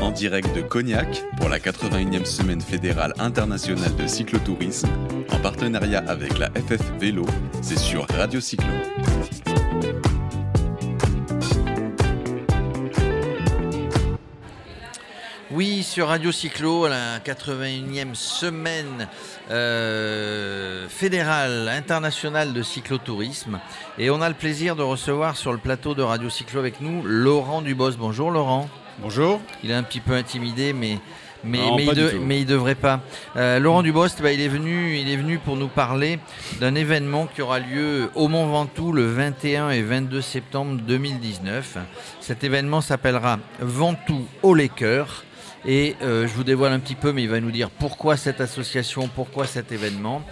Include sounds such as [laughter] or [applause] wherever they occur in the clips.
En direct de Cognac pour la 81e semaine fédérale internationale de cyclotourisme, en partenariat avec la FF Vélo, c'est sur Radio Cyclo. Oui, sur Radio Cyclo, la 81e semaine euh, fédérale internationale de cyclotourisme. Et on a le plaisir de recevoir sur le plateau de Radio Cyclo avec nous Laurent Dubos. Bonjour Laurent. Bonjour. Il est un petit peu intimidé, mais, mais, Non, mais, pas il, de- mais il devrait pas. Euh, Laurent Dubost, bah, il, est venu, il est venu pour nous parler d'un événement qui aura lieu au Mont Ventoux le 21 et 22 septembre 2019. Cet événement s'appellera Ventoux au les cœurs. Et euh, je vous dévoile un petit peu, mais il va nous dire pourquoi cette association, pourquoi cet événement.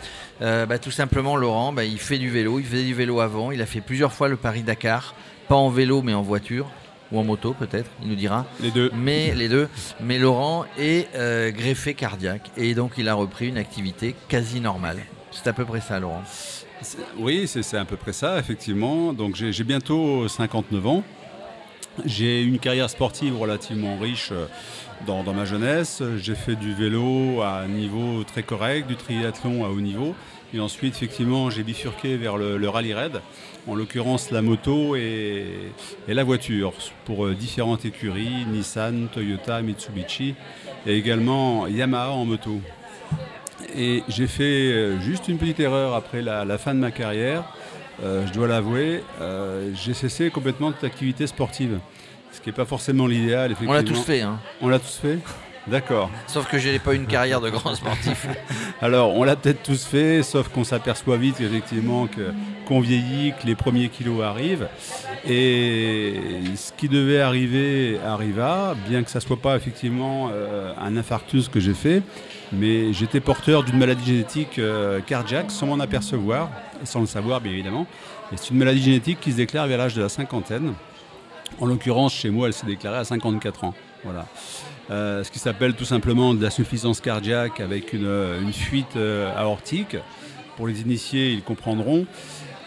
Euh, bah, tout simplement, Laurent, bah, il fait du vélo, il faisait du vélo avant, il a fait plusieurs fois le Paris-Dakar, pas en vélo mais en voiture, ou en moto peut-être, il nous dira Les deux. mais les deux. Mais Laurent est euh, greffé cardiaque et donc il a repris une activité quasi normale. C'est à peu près ça, Laurent. Oui, c'est à peu près ça, effectivement. Donc j'ai bientôt 59 ans. J'ai une carrière sportive relativement riche euh, dans, ma jeunesse. J'ai fait du vélo à un niveau très correct, du triathlon à haut niveau. Et ensuite, effectivement, j'ai bifurqué vers le, rallye raid, en l'occurrence la moto et, la voiture, pour euh, différentes écuries, Nissan, Toyota, Mitsubishi, et également Yamaha en moto. Et j'ai fait euh, juste une petite erreur après la fin de ma carrière. Euh, je dois l'avouer, euh, j'ai cessé complètement toute activité sportive. Ce qui n'est pas forcément l'idéal, On l'a tous fait, hein. On l'a tous fait D'accord. sauf que je n'ai pas une carrière de grand sportif. [laughs] Alors, on l'a peut-être tous fait, sauf qu'on s'aperçoit vite effectivement qu'on vieillit, que les premiers kilos arrivent. Et ce qui devait arriver arriva, bien que ça soit pas effectivement euh, un infarctus que j'ai fait, mais j'étais porteur d'une maladie génétique euh, cardiaque sans m'en apercevoir, et sans le savoir bien évidemment. Et c'est une maladie génétique qui se déclare vers l'âge de la cinquantaine. En l'occurrence, chez moi, elle s'est déclarée à 54 ans. Voilà. Euh, ce qui s'appelle tout simplement de l'insuffisance cardiaque avec une, euh, une fuite euh, aortique. Pour les initiés, ils comprendront.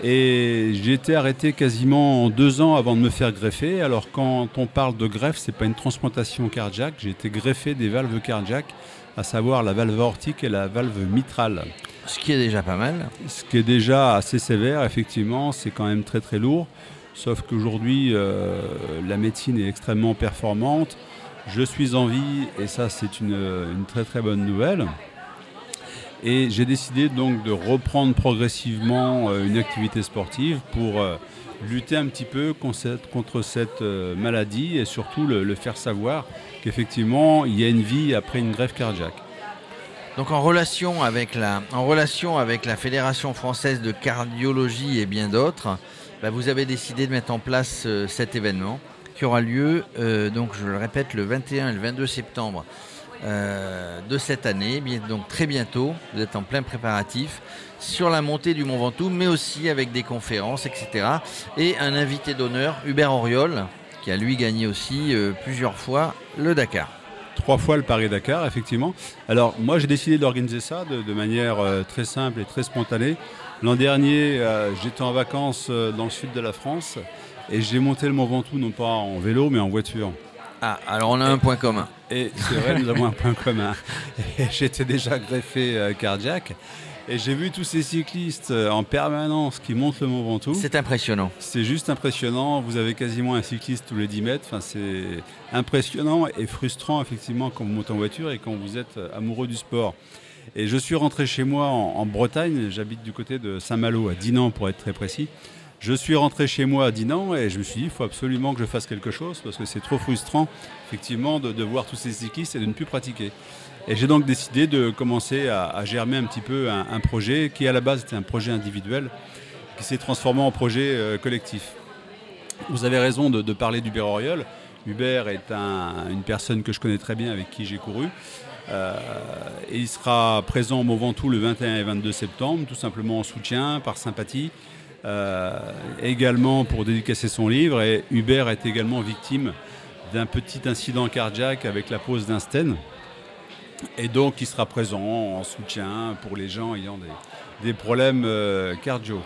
Et j'ai été arrêté quasiment en deux ans avant de me faire greffer. Alors quand on parle de greffe, c'est pas une transplantation cardiaque. J'ai été greffé des valves cardiaques, à savoir la valve aortique et la valve mitrale. Ce qui est déjà pas mal. Ce qui est déjà assez sévère, effectivement, c'est quand même très très lourd. Sauf qu'aujourd'hui, euh, la médecine est extrêmement performante. Je suis en vie et ça, c'est une, très très bonne nouvelle. Et j'ai décidé donc de reprendre progressivement euh, une activité sportive pour euh, lutter un petit peu contre cette, euh, maladie et surtout le, faire savoir qu'effectivement, il y a une vie après une greffe cardiaque. Donc en relation avec la, en relation avec la Fédération française de cardiologie et bien d'autres, bah, vous avez décidé de mettre en place cet événement qui aura lieu, euh, donc je le répète, le 21 et le 22 septembre euh, de cette année, bien, donc très bientôt, vous êtes en plein préparatif sur la montée du Mont Ventoux, mais aussi avec des conférences, etc. Et un invité d'honneur, Hubert Auriol, qui a lui gagné aussi euh, plusieurs fois le Dakar. Trois fois le Paris-Dakar, effectivement. Alors, moi, j'ai décidé d'organiser ça de, manière très simple et très spontanée. L'an dernier, j'étais en vacances dans le sud de la France et j'ai monté le Mont Ventoux, non pas en vélo, mais en voiture. Ah, alors on a un point commun. Et c'est vrai, nous avons un point commun. [laughs] J'étais déjà greffé euh, cardiaque et j'ai vu tous ces cyclistes euh, en permanence qui montent le Mont Ventoux. C'est impressionnant. C'est juste impressionnant. Vous avez quasiment un cycliste tous les 10 mètres. Enfin, c'est impressionnant et frustrant, effectivement, quand vous montez en voiture et quand vous êtes euh, amoureux du sport. Et je suis rentré chez moi en, en Bretagne. J'habite du côté de Saint-Malo, à Dinan pour être très précis. Je suis rentré chez moi à Dinan et je me suis dit, il faut absolument que je fasse quelque chose parce que c'est trop frustrant, effectivement, de, voir tous ces cyclistes et de ne plus pratiquer. Et j'ai donc décidé de commencer à, germer un petit peu un, projet qui, à la base, était un projet individuel, qui s'est transformé en projet euh, collectif. Vous avez raison de, parler d'Hubert Auriol. Hubert est un- une personne que je connais très bien, avec qui j'ai couru. Euh, et il sera présent au Mont Ventoux le 21 et 22 septembre, tout simplement en soutien, par sympathie, également pour dédicacer son livre. Et Hubert est également victime d'un petit incident cardiaque avec la pose d'un stent. Et donc il sera présent en soutien pour les gens ayant des, problèmes euh, cardio.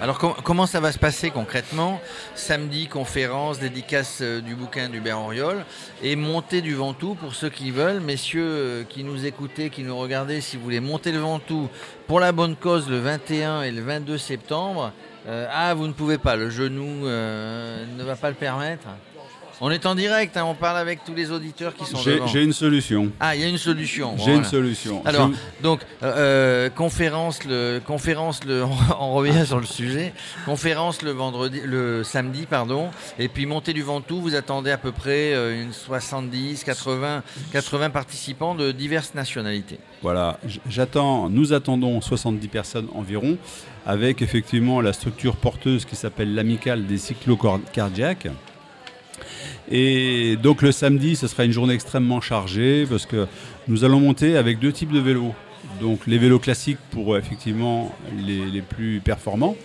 Alors comment ça va se passer concrètement? Samedi, conférence, dédicace euh, du bouquin d'Hubert Auriol et montée du Ventoux pour ceux qui veulent. Messieurs euh, qui nous écoutez, qui nous regardez, si vous voulez monter le Ventoux pour la bonne cause le 21 et le 22 septembre, euh, ah vous ne pouvez pas, le genou ne va pas le permettre on est en direct, hein, on parle avec tous les auditeurs qui sont devant. J'ai une solution. Ah, il y a une solution. J'ai une solution. Alors, donc, euh, euh, conférence, le, conférence le, [laughs] on revient sur le sujet. Conférence le vendredi, le samedi, pardon, et puis montée du Ventoux. Vous attendez à peu près euh, une 70, 80, 80 participants de diverses nationalités. Voilà, j'attends, nous attendons 70 personnes environ, avec effectivement la structure porteuse qui s'appelle l'amicale des cyclocardiaques. Et donc le samedi, ce sera une journée extrêmement chargée parce que nous allons monter avec deux types de vélos. Donc les vélos classiques pour effectivement les, plus performants.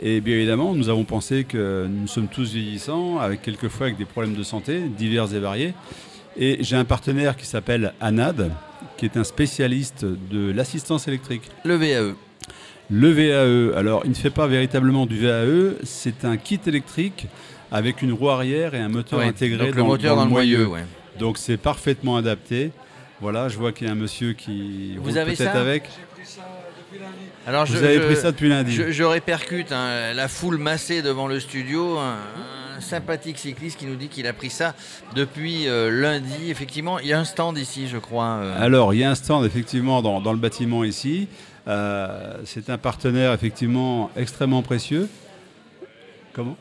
Et bien évidemment, nous avons pensé que nous sommes tous vieillissants, avec quelquefois avec des problèmes de santé divers et variés. Et j'ai un partenaire qui s'appelle ANAD, qui est un spécialiste de l'assistance électrique. Le VAE. Le VAE, alors il ne fait pas véritablement du VAE, c'est un kit électrique avec une roue arrière et un moteur intégré dans, le moteur dans, le moyeu. Donc c'est parfaitement adapté. Voilà, je vois qu'il y a un monsieur qui vous avez peut-être avec. Alors vous avez pris ça depuis lundi. Je, répercute hein, la foule massée devant le studio. Un, sympathique cycliste qui nous dit qu'il a pris ça depuis euh, lundi. Effectivement, il y a un stand ici, je crois. Euh. Alors, il y a un stand effectivement dans, le bâtiment ici. Euh, c'est un partenaire effectivement extrêmement précieux. Comment?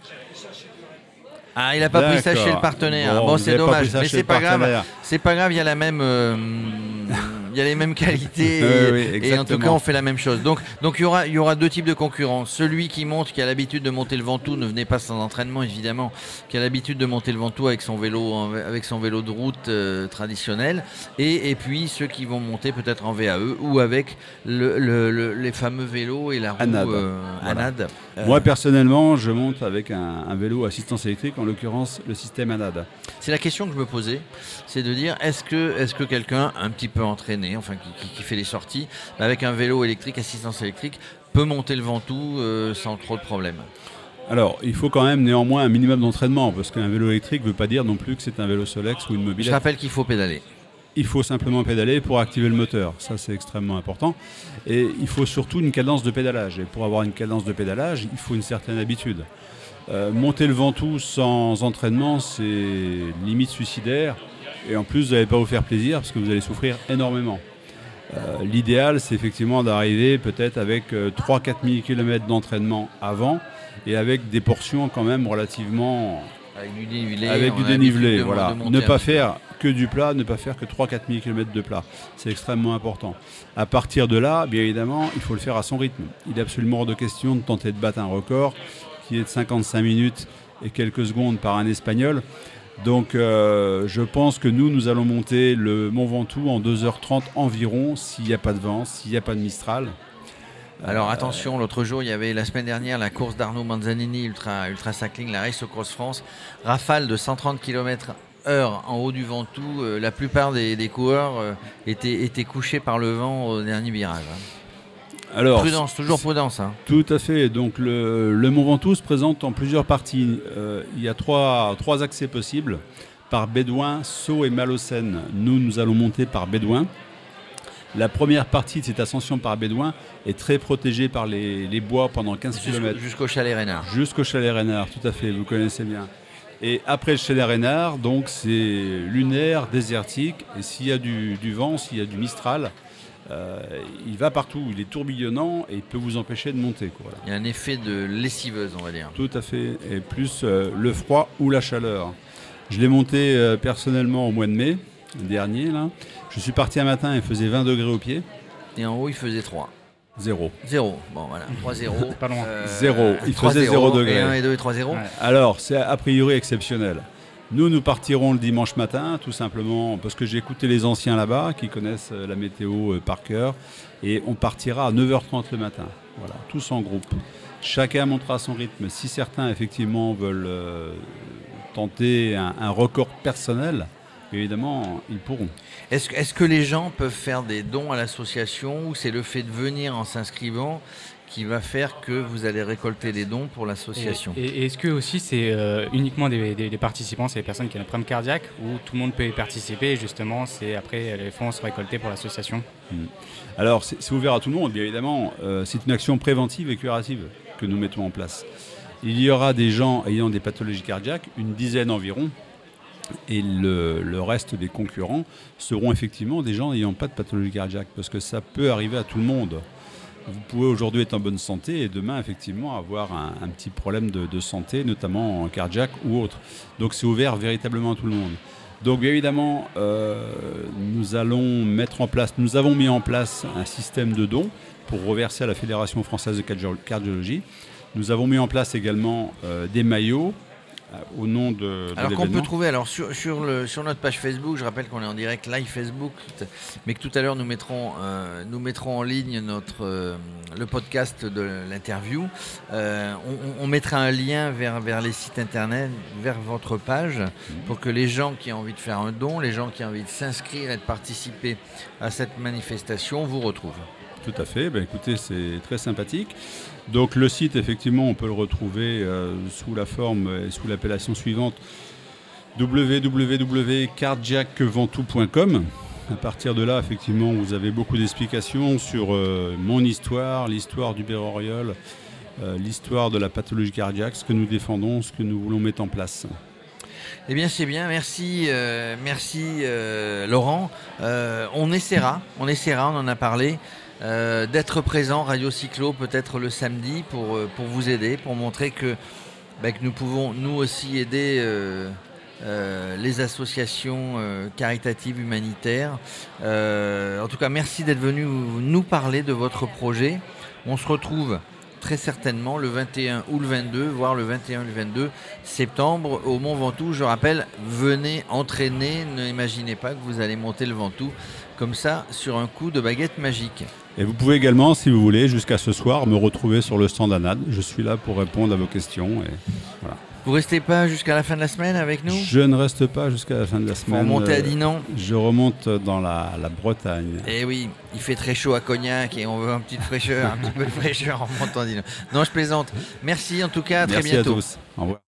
Ah, il n'a pas pris ça chez le partenaire. Bon, c'est dommage, mais c'est pas grave. C'est pas grave, il y a la même. [laughs] Euh, il y a les mêmes qualités [laughs] et, en tout cas on fait la même chose. Donc donc il y aura il y aura deux types de concurrents. Celui qui monte qui a l'habitude de monter le Ventoux ne venez pas sans entraînement évidemment, qui a l'habitude de monter le Ventoux avec son vélo avec son vélo de route euh, traditionnel et, et, puis ceux qui vont monter peut-être en VAE ou avec le, les fameux vélos et la roue ANAD. Euh, Moi personnellement, je monte avec un, un vélo assistance électrique en l'occurrence le système ANAD. C'est la question que je me posais, c'est de dire est-ce que est-ce que quelqu'un un petit peu entraîné enfin qui, fait les sorties, avec un vélo électrique, assistance électrique, peut monter le Ventoux euh, sans trop de problèmes. Alors, il faut quand même néanmoins un minimum d'entraînement, parce qu'un vélo électrique ne veut pas dire non plus que c'est un vélo Solex ou une mobilette. Je rappelle qu'il faut pédaler. Il faut simplement pédaler pour activer le moteur, ça c'est extrêmement important. Et il faut surtout une cadence de pédalage. Et pour avoir une cadence de pédalage, il faut une certaine habitude. Euh, monter le Ventoux sans entraînement, c'est limite suicidaire. Et en plus, vous n'allez pas vous faire plaisir parce que vous allez souffrir énormément. Euh, l'idéal, c'est effectivement d'arriver peut-être avec 3-4 euh, 000 km d'entraînement avant et avec des portions quand même relativement. Avec du dénivelé. Avec du dénivelé, voilà. Ne pas faire que du plat, ne pas faire que 3-4 000 km de plat. C'est extrêmement important. À partir de là, bien évidemment, il faut le faire à son rythme. Il est absolument hors de question de tenter de battre un record qui est de 55 minutes et quelques secondes par un Espagnol. Donc euh, je pense que nous, nous allons monter le Mont Ventoux en 2h30 environ, s'il n'y a pas de vent, s'il n'y a pas de Mistral. Alors attention, l'autre jour, il y avait la semaine dernière la course d'Arnaud Manzanini Ultra, Ultra Cycling, la Race Cross France, rafale de 130 km heure en haut du Ventoux. Euh, la plupart des, coureurs euh, étaient, étaient, couchés par le vent au dernier virage. Hein. Alors, prudence, toujours prudence. Hein. Tout à fait. Donc le, Mont Ventoux se présente en plusieurs parties. Euh, il y a trois, trois accès possibles par Bédouin, Sceaux et Malocène. Nous, nous allons monter par Bédouin. La première partie de cette ascension par Bédouin est très protégée par les, bois pendant 15 km. Jusqu'au chalet Reynard. Jusqu'au chalet Reynard, tout à fait, vous connaissez bien. Et après le chalet Reynard, donc c'est lunaire, désertique. Et s'il y a du, du vent, s'il y a du Mistral, euh, il va partout, il est tourbillonnant et il peut vous empêcher de monter. Il y a un effet de lessiveuse, on va dire. Tout à fait, et plus euh, le froid ou la chaleur. Je l'ai monté euh, personnellement au mois de mai dernier. Là. Je suis parti un matin, il faisait 20 degrés au pied. Et en haut, il faisait 3. Zéro. Zéro. Bon, voilà. 3-0. [laughs] Pas loin. Zéro. Il faisait 0 degrés. Et 1 et 2 et 3-0. Alors, c'est a priori exceptionnel. Nous, nous partirons le dimanche matin, tout simplement parce que j'ai écouté les anciens là-bas qui connaissent euh, la météo euh, par cœur. Et on partira à 9h30 le matin. Voilà, tous en groupe. Chacun montera son rythme. Si certains, effectivement, veulent euh, tenter un, record personnel, évidemment, ils pourront. Est-ce que- est-ce que les gens peuvent faire des dons à l'association ou c'est le fait de venir en s'inscrivant qui va faire que vous allez récolter des dons pour l'association Et, et est-ce que aussi c'est euh, uniquement des, des- des participants, c'est les personnes qui ont un problème cardiaque ou tout le monde peut y participer et justement c'est après les fonds sont récoltés pour l'association? Alors, c'est c'est ouvert à tout le monde, bien évidemment. Euh, c'est une action préventive et curative que nous mettons en place. Il y aura des gens ayant des pathologies cardiaques, une dizaine environ, et le, le reste des concurrents seront effectivement des gens n'ayant pas de pathologie cardiaque, parce que ça peut arriver à tout le monde. Vous pouvez aujourd'hui être en bonne santé et demain, effectivement, avoir un, petit problème de, santé, notamment en cardiaque ou autre. Donc, c'est ouvert véritablement à tout le monde. Donc, bien évidemment, euh, nous allons mettre en place, nous avons mis en place un système de dons pour reverser à la Fédération française de cardio- cardiologie. Nous avons mis en place également euh, des maillots au nom de, de Alors qu'on peut trouver alors sur, sur, le, sur notre page Facebook, je rappelle qu'on est en direct live Facebook, mais que tout à l'heure nous mettrons, euh, nous mettrons en ligne notre, euh, le podcast de l'interview. Euh, on, on mettra un lien vers, vers les sites internet, vers votre page, pour que les gens qui ont envie de faire un don, les gens qui ont envie de s'inscrire et de participer à cette manifestation vous retrouvent. Tout à fait. Ben, écoutez, c'est très sympathique. Donc le site, effectivement, on peut le retrouver euh, sous la forme et sous l'appellation suivante www.cardiacventoux.com. À partir de là, effectivement, vous avez beaucoup d'explications sur euh, mon histoire, l'histoire du Béroriol, euh, l'histoire de la pathologie cardiaque, ce que nous défendons, ce que nous voulons mettre en place. Eh bien, c'est bien. Merci, merci Laurent. On essaiera, on essaiera, on en a parlé, euh, d'être présent Radio Cyclo peut-être le samedi pour, euh, pour vous aider, pour montrer que, bah, que nous pouvons nous aussi aider euh, les associations caritatives humanitaires. En tout cas, merci d'être venu nous parler de votre projet. On se retrouve très certainement le 21 ou le 22, voire le 21 ou le 22 septembre au Mont Ventoux. Je rappelle, venez entraîner, n'imaginez pas que vous allez monter le Ventoux comme ça sur un coup de baguette magique. Et vous pouvez également, si vous voulez, jusqu'à ce soir, me retrouver sur le stand ANAD. Je suis là pour répondre à vos questions. Et Vous restez pas jusqu'à la fin de la semaine avec nous? Je ne reste pas jusqu'à la fin de la semaine. monter à Euh, Dinan Je remonte dans la, la Bretagne. Eh oui, il fait très chaud à Cognac et on veut un petit fraîcheur, un petit peu de fraîcheur en montant à Dinan. Non, je plaisante. Merci en tout cas, à très Merci bientôt. à tous. Au revoir.